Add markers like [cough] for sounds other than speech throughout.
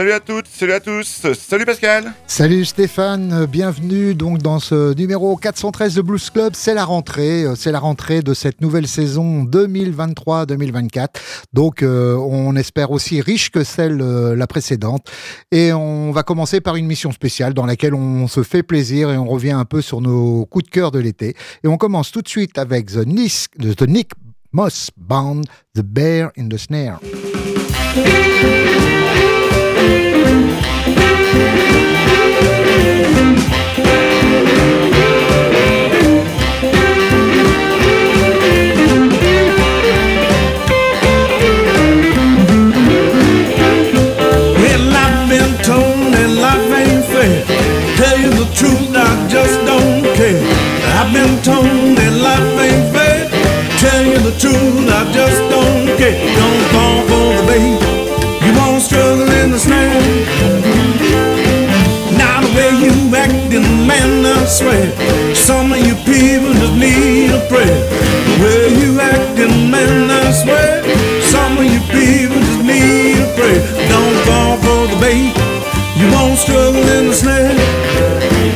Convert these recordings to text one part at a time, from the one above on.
Salut à toutes, salut à tous, salut Pascal. Salut Stéphane, bienvenue donc dans ce numéro 413 de Blues Club. C'est la rentrée, euh, c'est la rentrée de cette nouvelle saison 2023-2024. Donc euh, on espère aussi riche que celle euh, la précédente. Et on va commencer par une mission spéciale dans laquelle on se fait plaisir et on revient un peu sur nos coups de cœur de l'été. Et on commence tout de suite avec The the Nick Moss Band, The Bear in the Snare. Just don't care. I've been told that life ain't fair. Tell you the truth, I just don't care. Don't fall for the bait. You won't struggle in the snare. Now the way you acting, man, I swear. Some of you people just need a prayer. The way you acting, man, I swear. Some of you people just need a prayer. Don't fall for the bait. You won't struggle in the snare.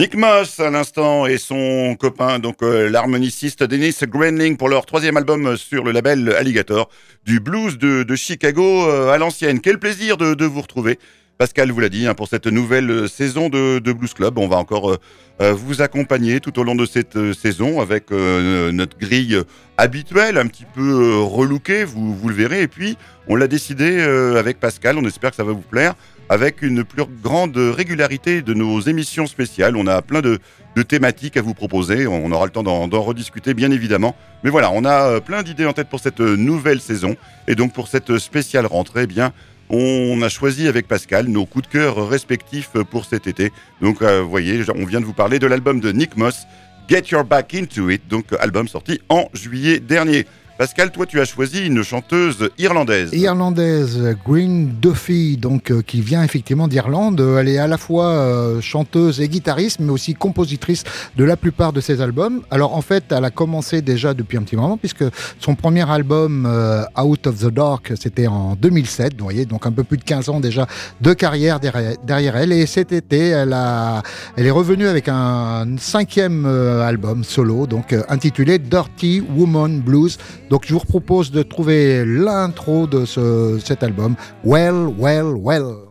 Nick Moss à l'instant et son copain, donc euh, l'harmoniciste Dennis Grenling pour leur troisième album sur le label Alligator du blues de, Chicago euh, à l'ancienne. Quel plaisir de, vous retrouver. Pascal vous l'a dit, hein, pour cette nouvelle saison de, Blues Club, on va encore euh, vous accompagner tout au long de cette saison avec notre grille habituelle, un petit peu relookée, vous, vous le verrez. Et puis, on l'a décidé avec Pascal, on espère que ça va vous plaire avec une plus grande régularité de nos émissions spéciales. On a plein de, thématiques à vous proposer. On aura le temps d'en rediscuter, bien évidemment. Mais voilà, on a euh, plein d'idées en tête pour cette nouvelle saison. Et donc, pour cette spéciale rentrée, eh bien, on a choisi avec Pascal nos coups de cœur respectifs pour cet été. Donc, euh, vous voyez, on vient de vous parler de l'album de Nick Moss, Get Your Back Into It, donc album sorti en juillet dernier. Pascal, toi, tu as choisi une chanteuse irlandaise. Irlandaise, Green Duffy, donc euh, qui vient effectivement d'Irlande. Elle est à la fois euh, chanteuse et guitariste, mais aussi compositrice de la plupart de ses albums. Alors en fait, elle a commencé déjà depuis un petit moment, puisque son premier album euh, Out of the Dark, c'était en 2007. Vous voyez, donc un peu plus de 15 ans déjà de carrière derrière, elle. Et cet été, elle elle est revenue avec un cinquième album solo, donc intitulé Dirty Woman Blues. Donc je vous propose de trouver l'intro de ce, cet album, Well, Well, Well.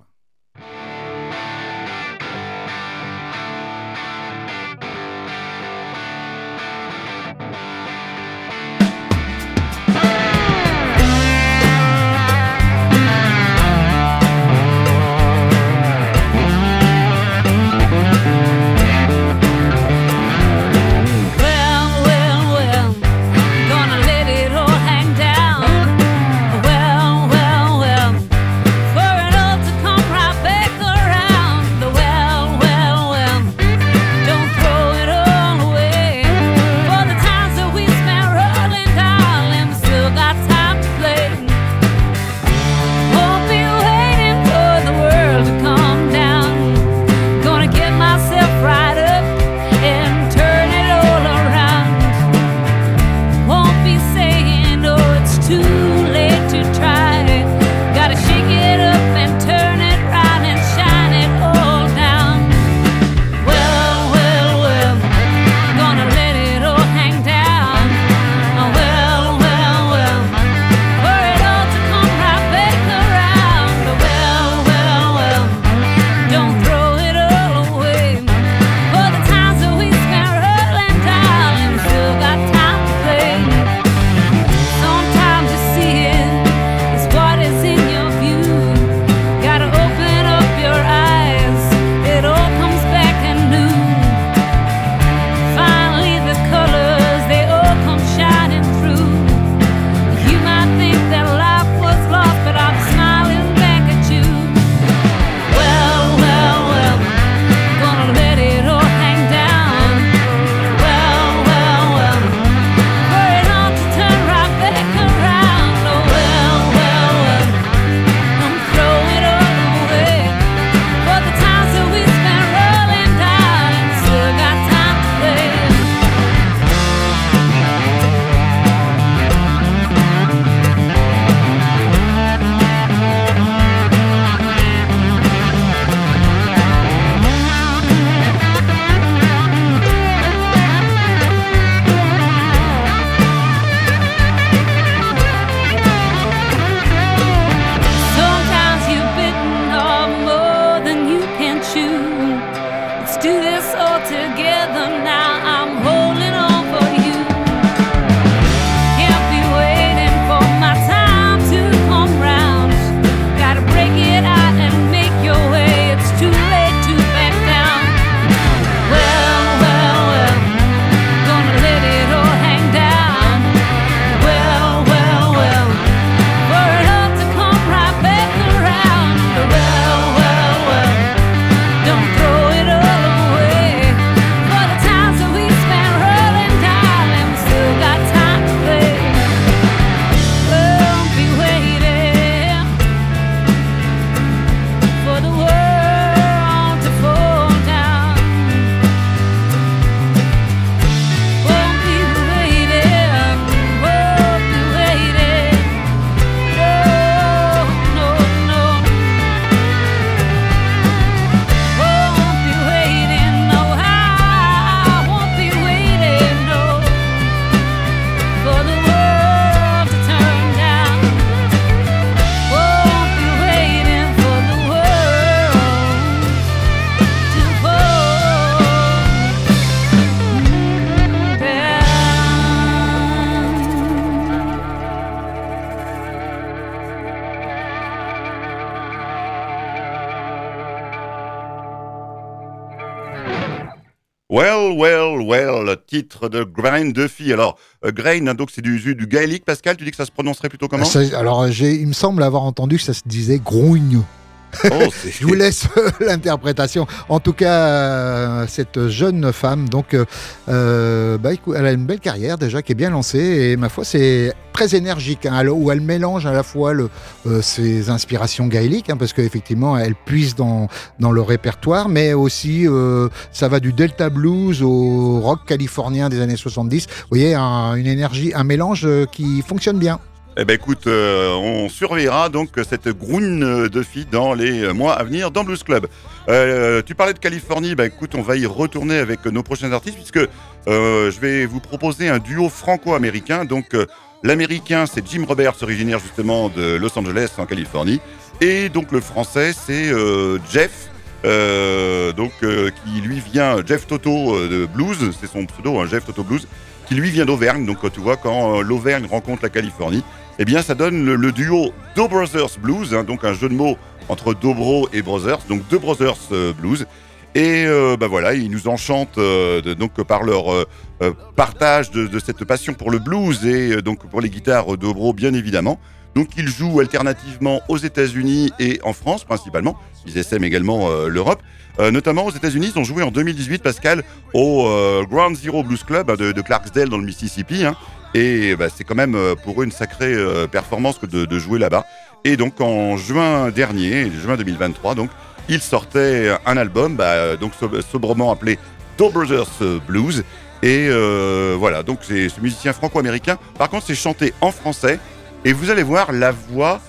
Well, well, well, titre de Grain Duffy. Alors, euh, Grain, hein, donc c'est du, du gaélique, Pascal, tu dis que ça se prononcerait plutôt comment? Ça- Alors, il me semble avoir entendu que ça se disait grogne. Oh, [laughs] Je vous laisse [laughs] l'interprétation. En tout cas, euh, cette jeune femme, donc, euh, euh, bah, elle a une belle carrière déjà qui est bien lancée et ma foi, c'est très énergique, hein, où elle mélange à la fois le, euh, ses inspirations gaéliques, hein, parce qu'effectivement, elle puise dans, dans le répertoire, mais aussi euh, ça va du Delta Blues au rock californien des années 70. Vous voyez, un- une énergie, un mélange qui fonctionne bien. Eh ben écoute, euh, on surveillera donc cette groune de filles dans les mois à venir dans Blues Club. Euh, tu parlais de Californie, bah écoute, on va y retourner avec nos prochains artistes puisque euh, je vais vous proposer un duo franco-américain. Donc l'américain c'est Jim Roberts, originaire justement de Los Angeles en Californie, et donc le français c'est Jeff. donc qui lui vient Jeff Toto de Blues, c'est son pseudo, hein, Jeff Toto Blues, qui lui vient d'Auvergne. Donc tu vois quand l'Auvergne rencontre la Californie, eh bien ça donne le, duo Do Brothers Blues, hein, donc un jeu de mots entre Dobro et Brothers, donc deux Brothers euh, Blues. Et euh, bah voilà, ils nous enchantent euh, donc par leur euh, partage de, cette passion pour le blues et donc pour les guitares Dobro bien évidemment. Donc ils jouent alternativement aux États-Unis et en France principalement. Ils essaiment également l'Europe. Euh, notamment aux États-Unis, ils ont joué en 2018, Pascal, au euh, Ground Zero Blues Club hein, de, Clarksdale dans le Mississippi. hein. Et bah, c'est quand même euh, pour eux une sacrée performance que de, jouer là-bas. Et donc en juin dernier, juin 2023, donc ils sortaient un album, bah, donc so- sobrement appelé Do Brothers Blues. Et voilà, donc c'est ce musicien franco-américain. Par contre, c'est chanté en français. Et vous allez voir, la voix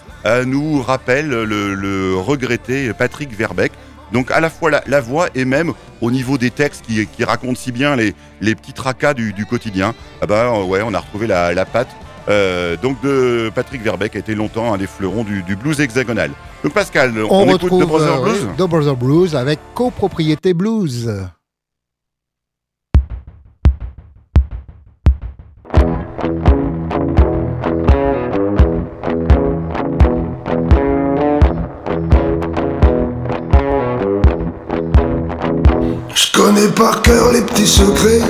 nous rappelle le, le regretté Patrick Verbeck. Donc à la fois la, la voix et même au niveau des textes qui, qui racontent si bien les, les petits tracas du, du quotidien. Ah bah euh, ouais, on a retrouvé la, la patte. euh, donc de Patrick Verbeck a été longtemps un des fleurons du, du blues hexagonal. Donc Pascal, on, On, écoute retrouve The Brother euh, Blues The Brother Blues avec copropriété blues. Par cœur les petits secrets.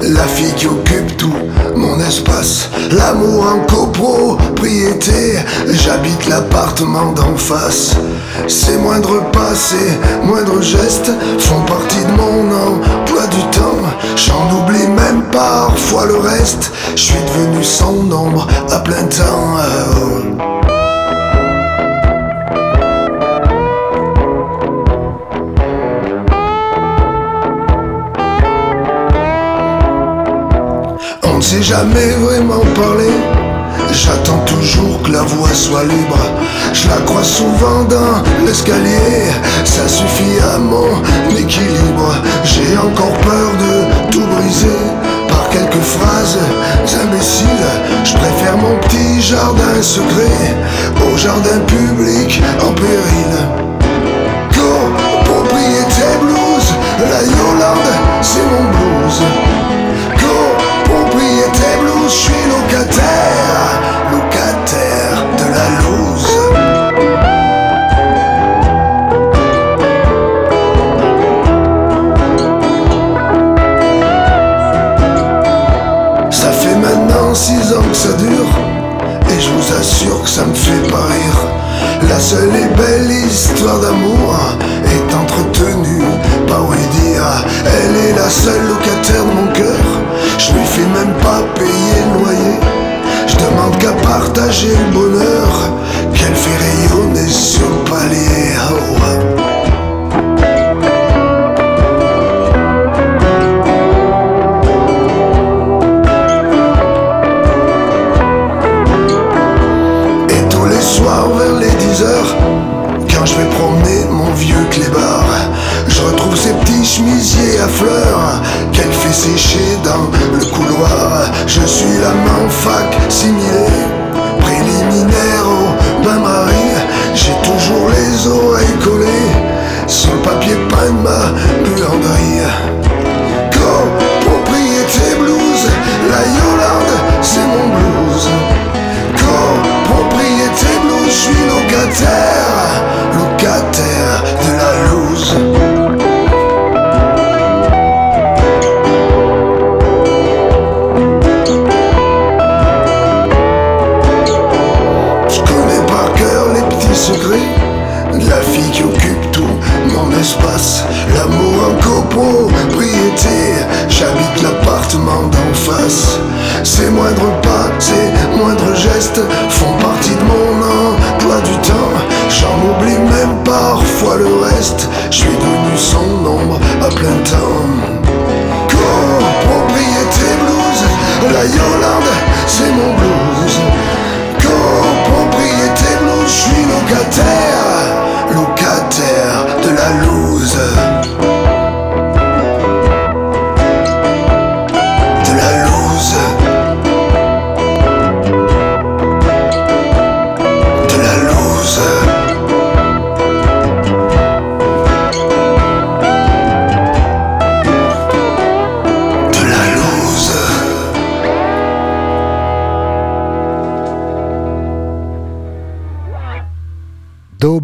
La fille qui occupe tout mon espace. L'amour en copropriété. J'habite l'appartement d'en face. Ces moindres pas, ces moindres gestes font partie de mon emploi du temps. J'en oublie même parfois le reste. Je suis devenu son ombre à plein temps. Ne s'est jamais vraiment parlé. J'attends toujours que la voix soit libre. Je la crois souvent dans l'escalier. Ça suffit à mon équilibre. J'ai encore peur de tout briser par quelques phrases imbéciles. Je préfère mon petit jardin secret au jardin public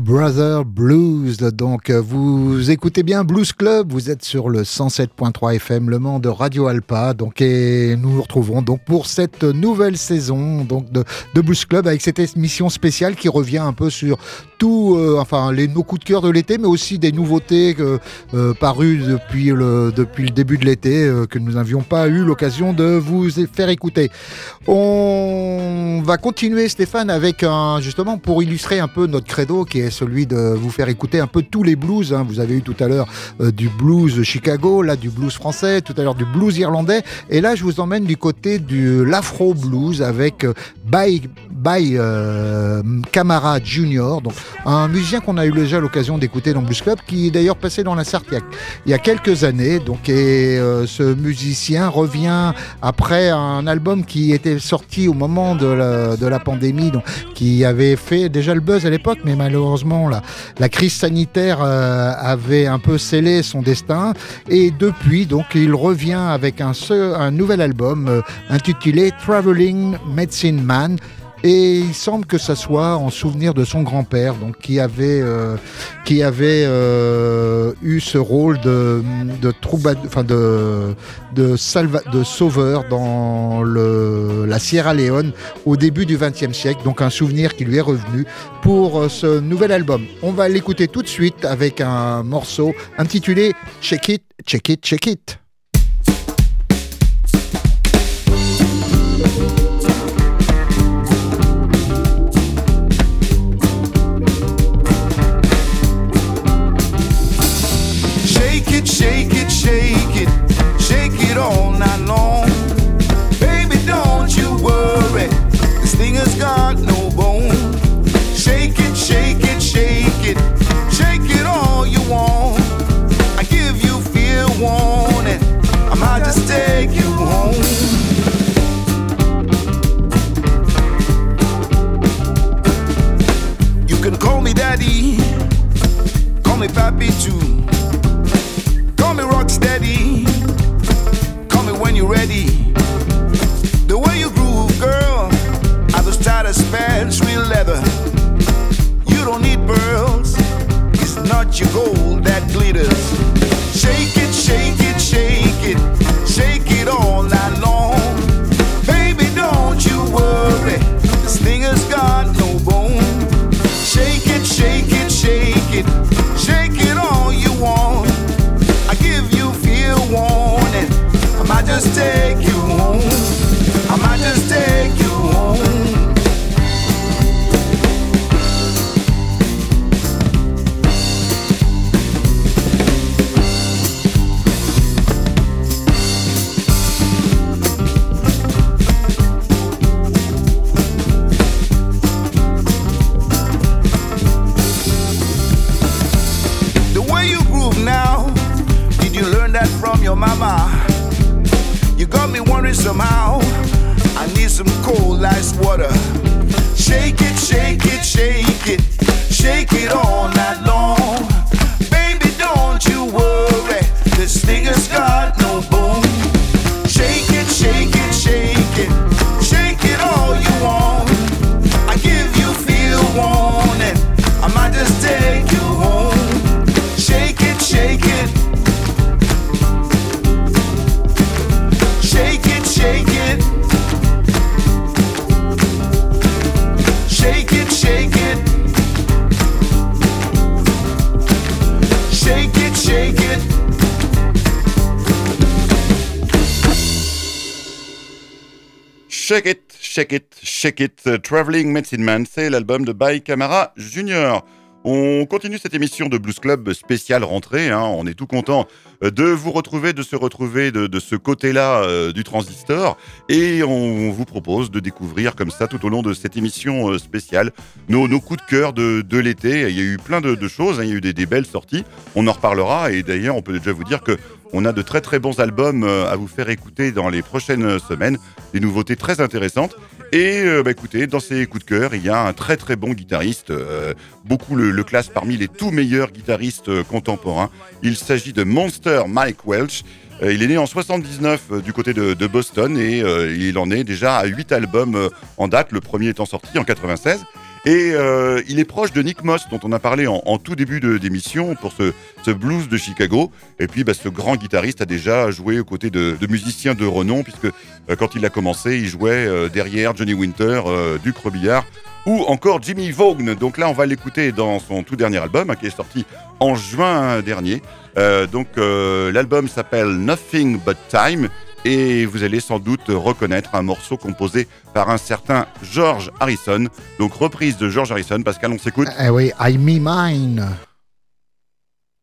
Brother Blues. Donc, euh, vous écoutez bien Blues Club. Vous êtes sur le 107.3 FM Le Mans de Radio Alpa. Donc, et nous nous retrouvons donc pour cette nouvelle saison donc de, de Blues Club avec cette émission spéciale qui revient un peu sur euh, enfin, les nos coups de cœur de l'été, mais aussi des nouveautés euh, parues depuis le depuis le début de l'été euh, que nous n'avions pas eu l'occasion de vous faire écouter. On va continuer, Stéphane, avec un justement pour illustrer un peu notre credo qui est celui de vous faire écouter un peu tous les blues. hein. Vous avez eu tout à l'heure du blues Chicago, là du blues français, tout à l'heure du blues irlandais, et là je vous emmène du côté de l'afro blues avec euh, By by euh, Camara Junior, donc un musicien qu'on a eu déjà l'occasion d'écouter dans Blues Club, qui est d'ailleurs passé dans la Sarthe il y a, quelques années. Donc et euh, ce musicien revient après un album qui était sorti au moment de la, pandémie, donc qui avait fait déjà le buzz à l'époque, mais malheureusement la, la crise sanitaire euh, avait un peu scellé son destin. Et depuis, donc, il revient avec un nouvel album euh, intitulé Traveling Medicine Man. Et il semble que ça soit en souvenir de son grand-père, donc qui avait, euh, qui avait euh, eu ce rôle de, de, enfin de, de, de sauveur dans le, la Sierra Leone au début du XXe siècle. Donc un souvenir qui lui est revenu pour euh, ce nouvel album. On va l'écouter tout de suite avec un morceau intitulé Check It, Check It, Check It. your gold that glitters. Shake it. Shake It, euh, Traveling Medicine Man, c'est l'album de By Camara Jr. On continue cette émission de Blues Club spéciale rentrée. hein. On est tout content euh, de vous retrouver, de se retrouver de, ce côté-là euh, du transistor. Et on vous propose de découvrir comme ça tout au long de cette émission spéciale nos, coups de cœur de, l'été. Il y a eu plein de, choses, hein. il y a eu des belles sorties. On en reparlera. Et d'ailleurs, on peut déjà vous dire que on a de très très bons albums euh, à vous faire écouter dans les prochaines semaines, des nouveautés très intéressantes. Et euh, bah, écoutez, dans ces coups de cœur, il y a un très très bon guitariste, euh, beaucoup le, le classe parmi les tout meilleurs guitaristes contemporains. Il s'agit de Monster Mike Welch. Il est né en 79 euh, du côté de, Boston et il en est déjà à 8 albums en date, le premier étant sorti en 96. Et euh, il est proche de Nick Moss, dont on a parlé en, tout début d'émission pour ce, blues de Chicago. Et puis, bah, ce grand guitariste a déjà joué aux côtés de, musiciens de renom, puisque euh, quand il a commencé, il jouait euh, derrière Johnny Winter, Duke Robillard ou encore Jimmy Vaughan. Donc là, on va l'écouter dans son tout dernier album, hein, qui est sorti en juin dernier. Donc l'album s'appelle Nothing But Time. Et vous allez sans doute reconnaître un morceau composé par un certain George Harrison. Donc reprise de George Harrison. Pascal, on s'écoute. Eh oui, I Me Mine.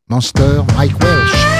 Monster, Mike Welsh.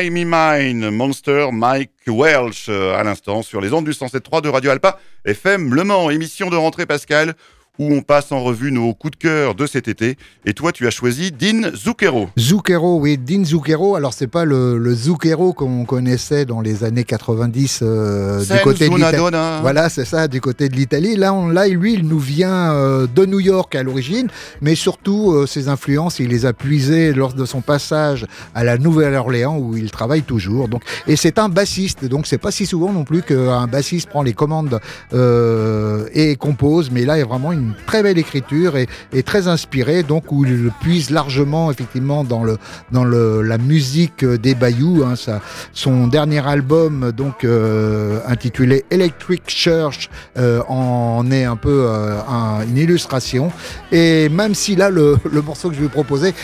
I Me Mine, Monster, Mike Welch, euh, à l'instant, sur les ondes du 107.3 de Radio Alpa, FM Le Mans, émission de rentrée Pascal, où on passe en revue nos coups de cœur de cet été. Et toi, tu as choisi Dean Zucchero. Zucchero, oui, Dean Zucchero. Alors, c'est pas le, le Zucchero qu'on connaissait dans les années 90 euh, du côté de l'Italie. Voilà, c'est ça, du côté de l'Italie. Là, on, là, lui, il nous vient euh, de New York à l'origine, mais surtout, euh, ses influences, il les a puisées lors de son passage à la Nouvelle-Orléans, où il travaille toujours. Donc, et c'est un bassiste, donc c'est pas si souvent non plus qu'un bassiste prend les commandes et compose, mais là, il y a vraiment une très belle écriture et, très inspiré, donc où il puise largement effectivement dans le dans le la musique des Bayous. Hein, ça, son dernier album donc euh, intitulé Electric Church euh, en est un peu euh, une illustration. Et même si là le, le morceau que je vais vous proposer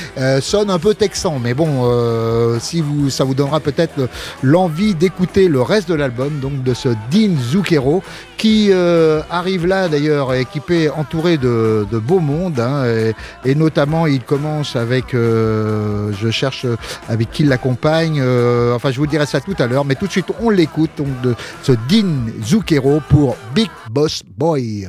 sonne un peu texan, mais bon, si vous ça vous donnera peut-être l'envie d'écouter le reste de l'album, donc de ce Dean Zucchero qui arrive là d'ailleurs équipé de, beaux mondes, hein, et, notamment il commence avec, euh, je cherche avec qui l'accompagne, euh, enfin je vous dirai ça tout à l'heure, mais tout de suite on l'écoute, donc de ce Dean Zucchero pour Big Boss boy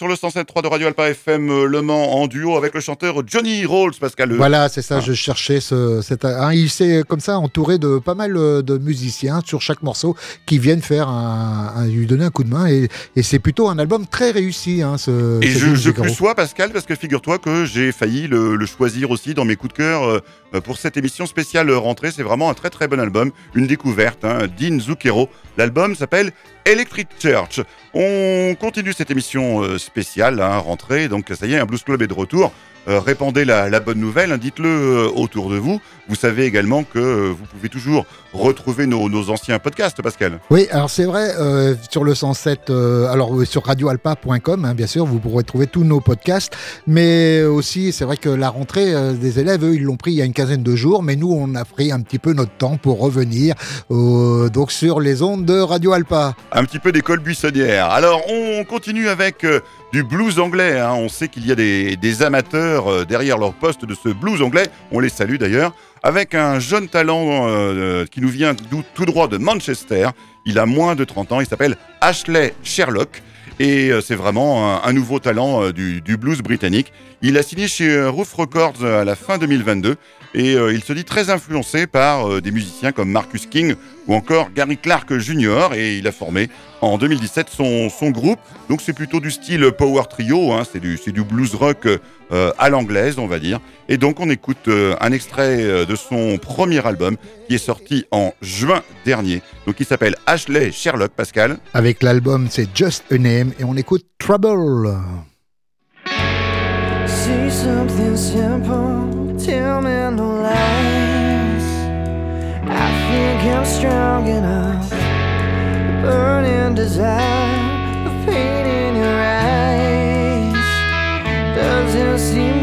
sur le 107.3 de Radio Alpa FM euh, Le Mans en duo avec le chanteur Johnny Rolls, Pascal. Voilà, c'est ça, Ah. je cherchais ce. cet- hein, il s'est comme ça entouré de pas mal euh, de musiciens sur chaque morceau qui viennent faire un, un- lui donner un coup de main et, et c'est plutôt un album très réussi. Hein, ce, Et je, je plus sois, Pascal, parce que figure-toi que j'ai failli le, le choisir aussi dans mes coups de cœur euh, pour cette émission spéciale rentrée. C'est vraiment un très très bon album, une découverte. Hein, Dean Zucchero. L'album s'appelle Electric Church. On continue cette émission euh, spéciale, hein, rentrée. Donc ça y est, un Blues Club est de retour. Euh, répandez la, bonne nouvelle, dites-le euh, autour de vous. Vous savez également que euh, vous pouvez toujours retrouver nos, nos anciens podcasts, Pascal. Oui, alors c'est vrai, euh, sur le 107, euh, alors sur radioalpa.com, hein, bien sûr, vous pourrez trouver tous nos podcasts, mais aussi, c'est vrai que la rentrée euh, des élèves, eux, ils l'ont pris il y a une quinzaine de jours, mais nous, on a pris un petit peu notre temps pour revenir donc sur les ondes de Radio Alpa. un petit peu d'école buissonnière. Alors, on continue avec du blues anglais. hein. On sait qu'il y a des, des amateurs derrière leur poste de ce blues anglais. On les salue d'ailleurs. Avec un jeune talent euh, qui nous vient tout droit de Manchester. Il a moins de 30 ans. Il s'appelle Ashley Sherlock. Et euh, c'est vraiment un, nouveau talent euh, du, blues britannique. Il a signé chez euh, Roof Records à la fin 2022 et euh, il se dit très influencé par euh, des musiciens comme Marcus King ou encore Gary Clark Jr. et il a formé en 2017 son, son groupe. Donc c'est plutôt du style power trio, hein, c'est du, c'est du blues rock euh, à l'anglaise on va dire. Et donc on écoute euh, un extrait euh, de son premier album qui est sorti en juin dernier. Donc il s'appelle Ashley Sherlock Pascal. Avec l'album, c'est Just a Name, et on écoute Trouble. See something simple, tell me no. I'm strong enough. The burning desire, the pain in your eyes doesn't seem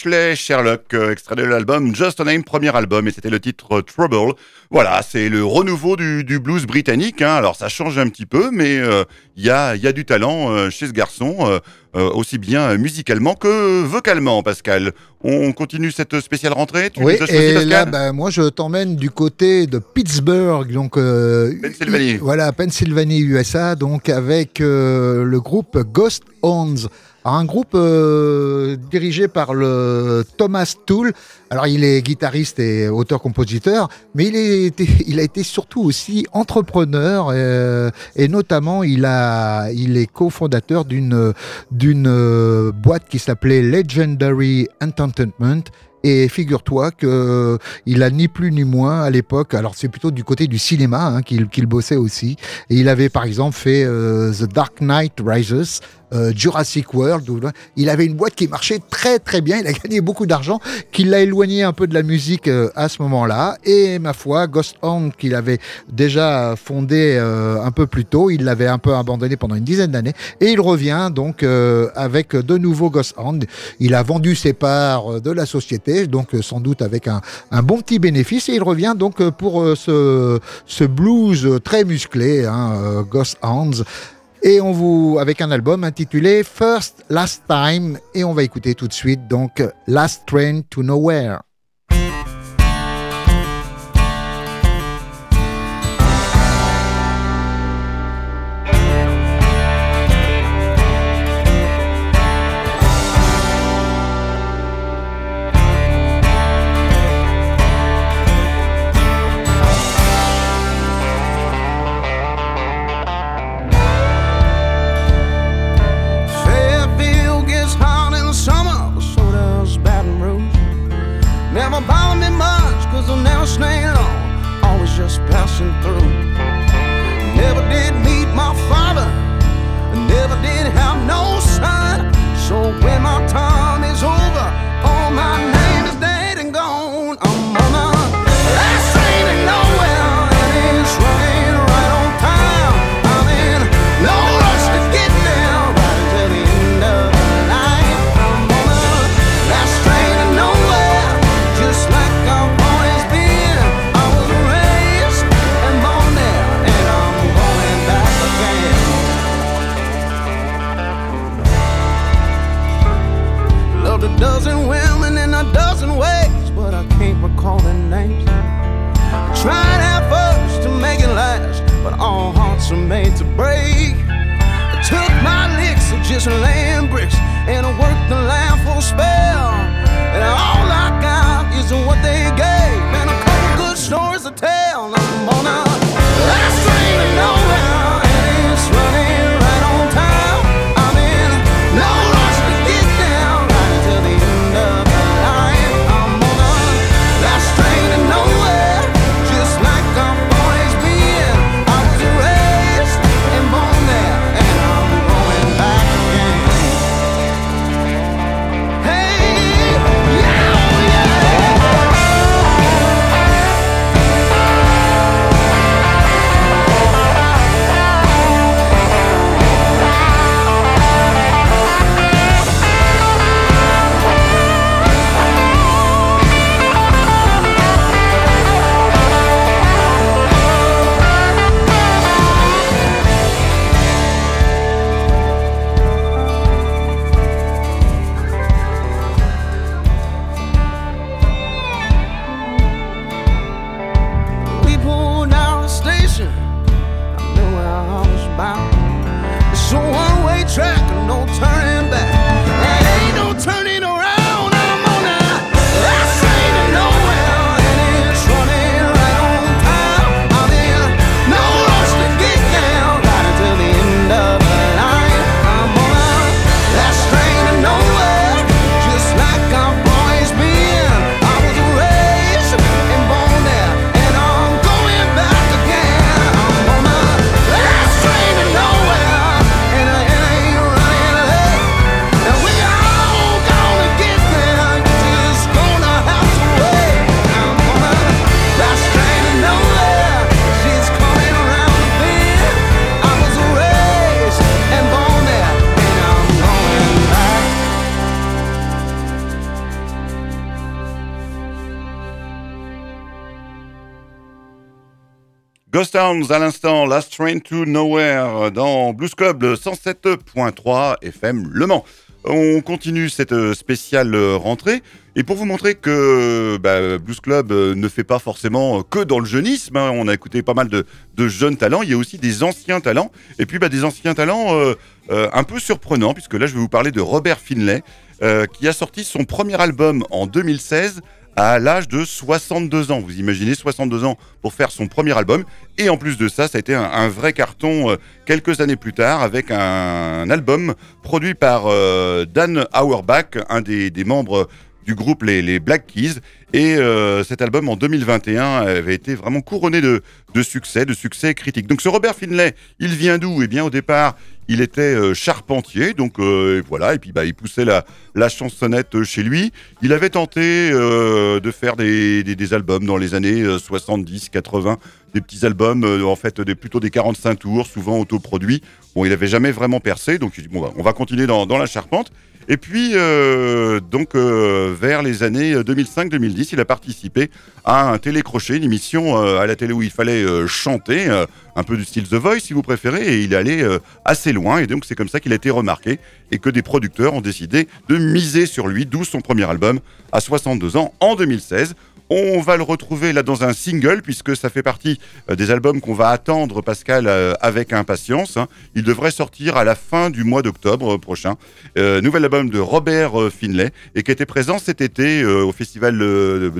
Ashley Sherlock, euh, extrait de l'album Just a Name, premier album, et c'était le titre euh, Trouble. Voilà, c'est le renouveau du, du blues britannique. hein. Alors ça change un petit peu, mais euh, il y, a, il y a du talent euh, chez ce garçon, euh, euh, aussi bien musicalement que vocalement, Pascal. On continue cette spéciale rentrée Tu Oui, et là, bah, moi, je t'emmène du côté de Pittsburgh, donc euh, Pennsylvanie. Voilà, Pennsylvanie, USA, donc avec euh, le groupe Ghost Horns. Un groupe euh, dirigé par le Thomas Toole. Alors, il est guitariste et auteur-compositeur, mais il, a été surtout aussi entrepreneur euh, et notamment il est cofondateur d'une euh, boîte qui s'appelait Legendary Entertainment. Et figure-toi que il a ni plus ni moins à l'époque. Alors c'est plutôt du côté du cinéma hein, qu'il qu'il bossait aussi. Et il avait par exemple fait euh, The Dark Knight Rises, euh, Jurassic World. où- Il avait une boîte qui marchait très très bien. Il a [laughs] gagné beaucoup d'argent, qui l'a éloigné un peu de la musique euh, à ce moment-là. Et ma foi, Ghost Horn qu'il avait déjà fondé euh, un peu plus tôt, il l'avait un peu abandonné pendant une dizaine d'années. Et il revient donc euh, avec de nouveaux Ghost Horn. Il a vendu ses parts euh, de la société, donc euh, sans doute avec un, un bon petit bénéfice. Et il revient donc pour ce, ce blues très musclé, hein, Ghost Hands. Et on vous avec un album intitulé First Last Time et on va écouter tout de suite donc Last Train to Nowhere. Passing through. Never did meet my father, never did have no son. So when my time is over, all my name is dead and gone. I'm Ghost à l'instant, Last Train to Nowhere dans Blues Club 107.3 FM Le Mans. On continue cette euh, spéciale euh, rentrée. Et pour vous montrer que bah, Blues Club euh, ne fait pas forcément que dans le jeunisme, hein, on a écouté pas mal de, jeunes talents, il y a aussi des anciens talents. Et puis bah, des anciens talents euh, euh, un peu surprenants puisque là je vais vous parler de Robert Finlay euh, qui a sorti son premier album en 2016 à l'âge de 62 ans. Vous imaginez 62 ans pour faire son premier album. Et en plus de ça, ça a été un, vrai carton euh, quelques années plus tard avec un, album produit par euh, Dan Auerbach, un des, membres du groupe les, les Black Keys. Et euh, cet album en 2021 avait été vraiment couronné de, de succès, de succès critique. Donc ce Robert Finlay, il vient d'où? Eh bien au départ, il était euh, charpentier, donc euh, et voilà, et puis bah, il poussait la, chansonnette chez lui. Il avait tenté euh, de faire des, albums dans les années 70, 80, des petits albums, euh, en fait, plutôt des 45 tours, souvent autoproduits. Bon, il n'avait jamais vraiment percé, donc il dit, bon, bah, on va continuer dans la charpente. Et puis, euh, donc, euh, vers les années 2005-2010, il a participé à un télécrochet, une émission euh, à la télé où il fallait chanter, un peu du style The Voice, si vous préférez, et il est allé assez loin. Et donc, c'est comme ça qu'il a été remarqué et que des producteurs ont décidé de miser sur lui, d'où son premier album à 62 ans en 2016. On va le retrouver là dans un single puisque ça fait partie euh, des albums qu'on va attendre Pascal euh, avec impatience. hein. Il devrait sortir à la fin du mois d'octobre euh, prochain. Euh, nouvel album de Robert Finlay et qui était présent cet été au festival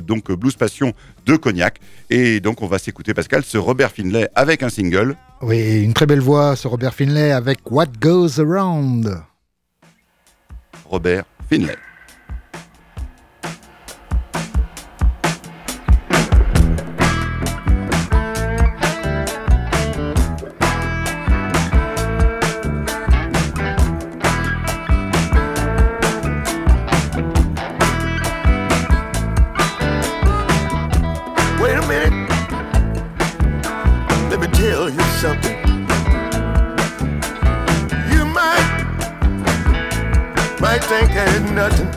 donc Blues Passion de Cognac. Et donc on va s'écouter Pascal ce Robert Finlay avec un single. Oui, une très belle voix, ce Robert Finlay avec What Goes Around. Robert Finlay. Nothing.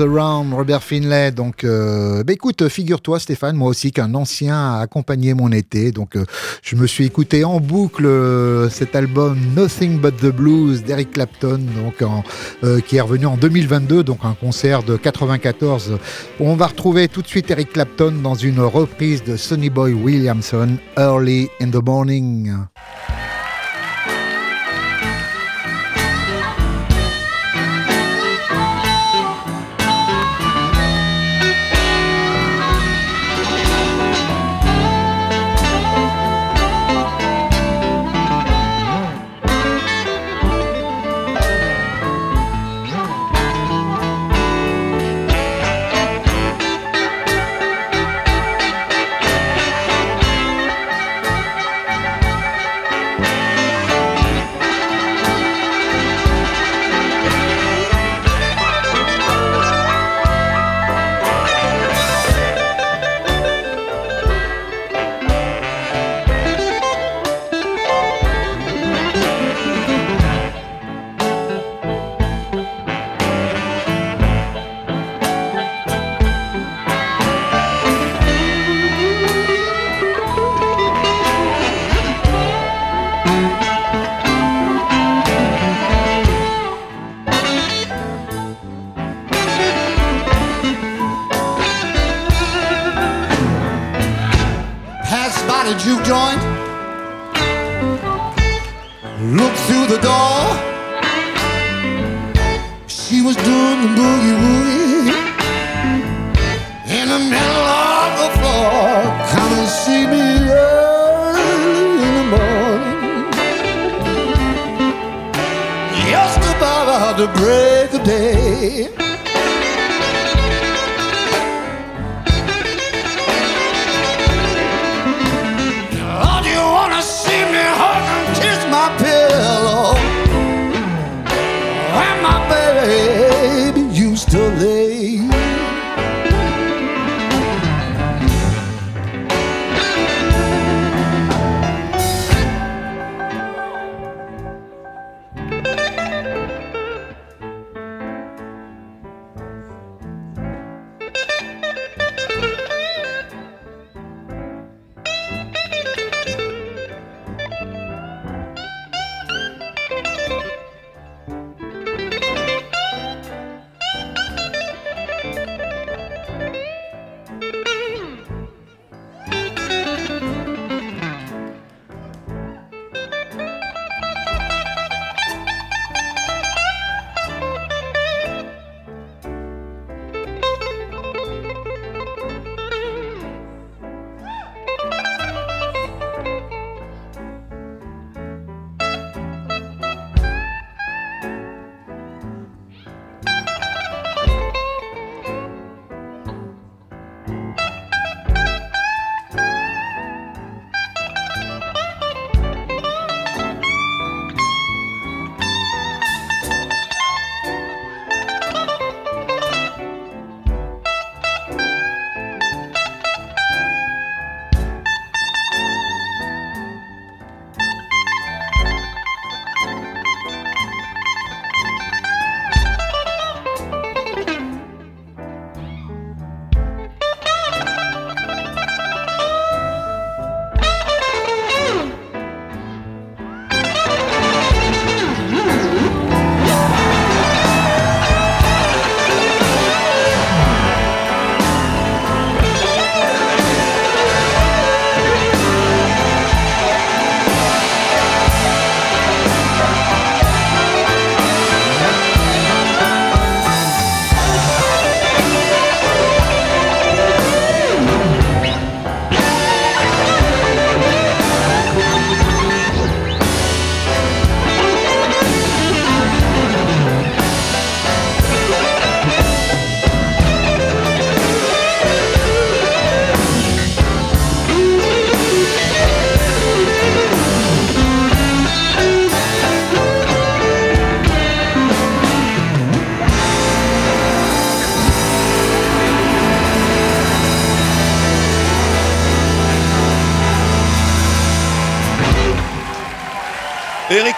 Robert Finlay. Donc, euh, bah écoute, figure-toi, Stéphane, moi aussi, qu'un ancien a accompagné mon été. Donc, euh, je me suis écouté en boucle euh, cet album Nothing But the Blues d'Eric Clapton, donc qui est revenu en 2022, donc un concert de 94. On va retrouver tout de suite Eric Clapton dans une reprise de Sonny Boy Williamson, Early in the Morning.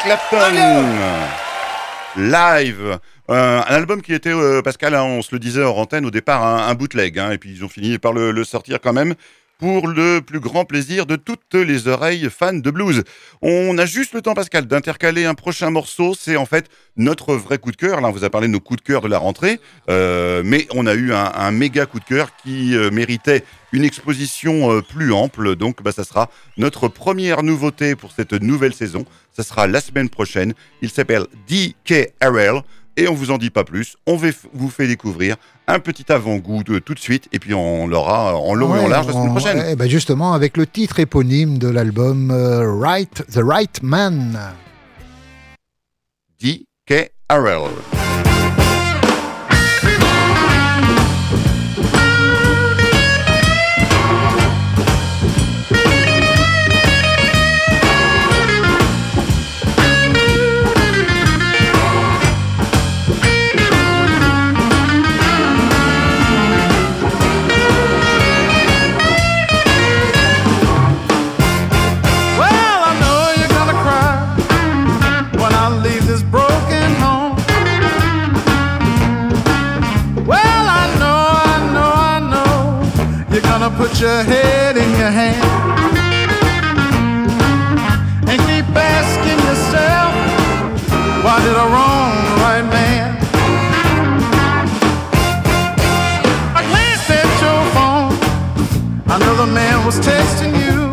Clapton. Live. Euh, un album qui était, euh, Pascal, hein, on se le disait hors antenne au départ, un, bootleg, hein, et puis ils ont fini par le sortir quand même pour le plus grand plaisir de toutes les oreilles fans de blues. On a juste le temps, Pascal, d'intercaler un prochain morceau. C'est en fait notre vrai coup de cœur. Là, on vous a parlé de nos coups de cœur de la rentrée, euh, mais on a eu un, méga coup de cœur qui euh, méritait une exposition euh, plus ample. Donc, bah, ça sera notre première nouveauté pour cette nouvelle saison. Ça sera la semaine prochaine. Il s'appelle DKRL. Et on vous en dit pas plus. On va- vous fait découvrir un petit avant-goût de tout de suite. Et puis on l'aura en long et en large la semaine prochaine. ouais, bah justement, avec le titre éponyme de l'album euh, Right, The Right Man. DKRL. Well, gonna put your head in your hand and keep asking yourself, why did I wrong the right man? I glanced at your phone. Another man was texting you.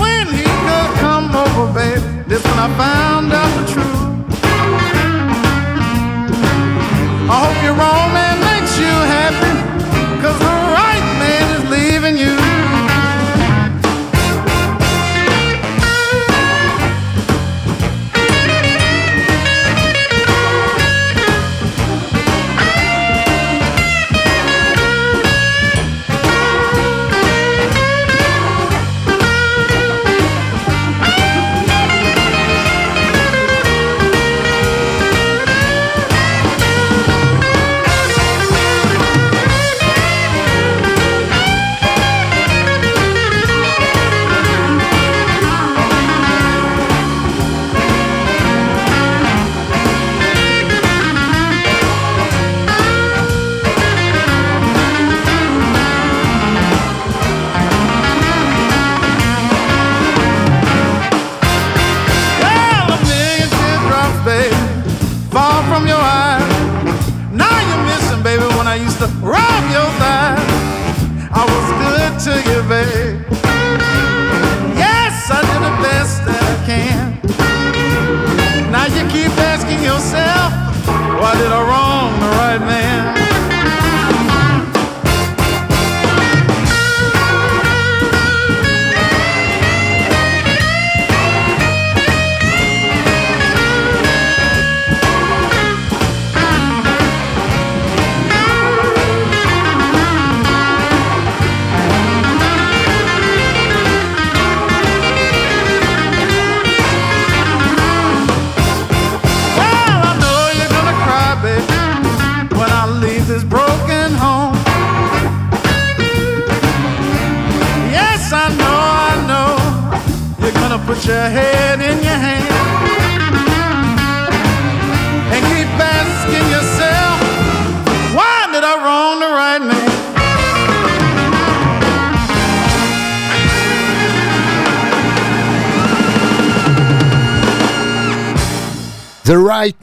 when he could come over, baby. This when I found out the truth. I hope your wrong man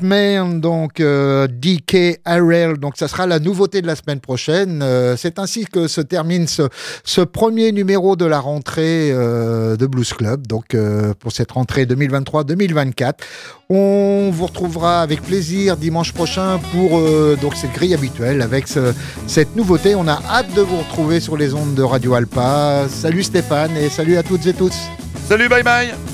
Donc euh, DKRL, donc ça sera la nouveauté de la semaine prochaine. Euh, c'est ainsi que se termine ce, premier numéro de la rentrée euh, de Blues Club, donc euh, pour cette rentrée 2023-2024. On vous retrouvera avec plaisir dimanche prochain pour donc cette grille habituelle avec ce- cette nouveauté. On a hâte de vous retrouver sur les ondes de Radio Alpa. Salut Stéphane et salut à toutes et tous. Salut, bye bye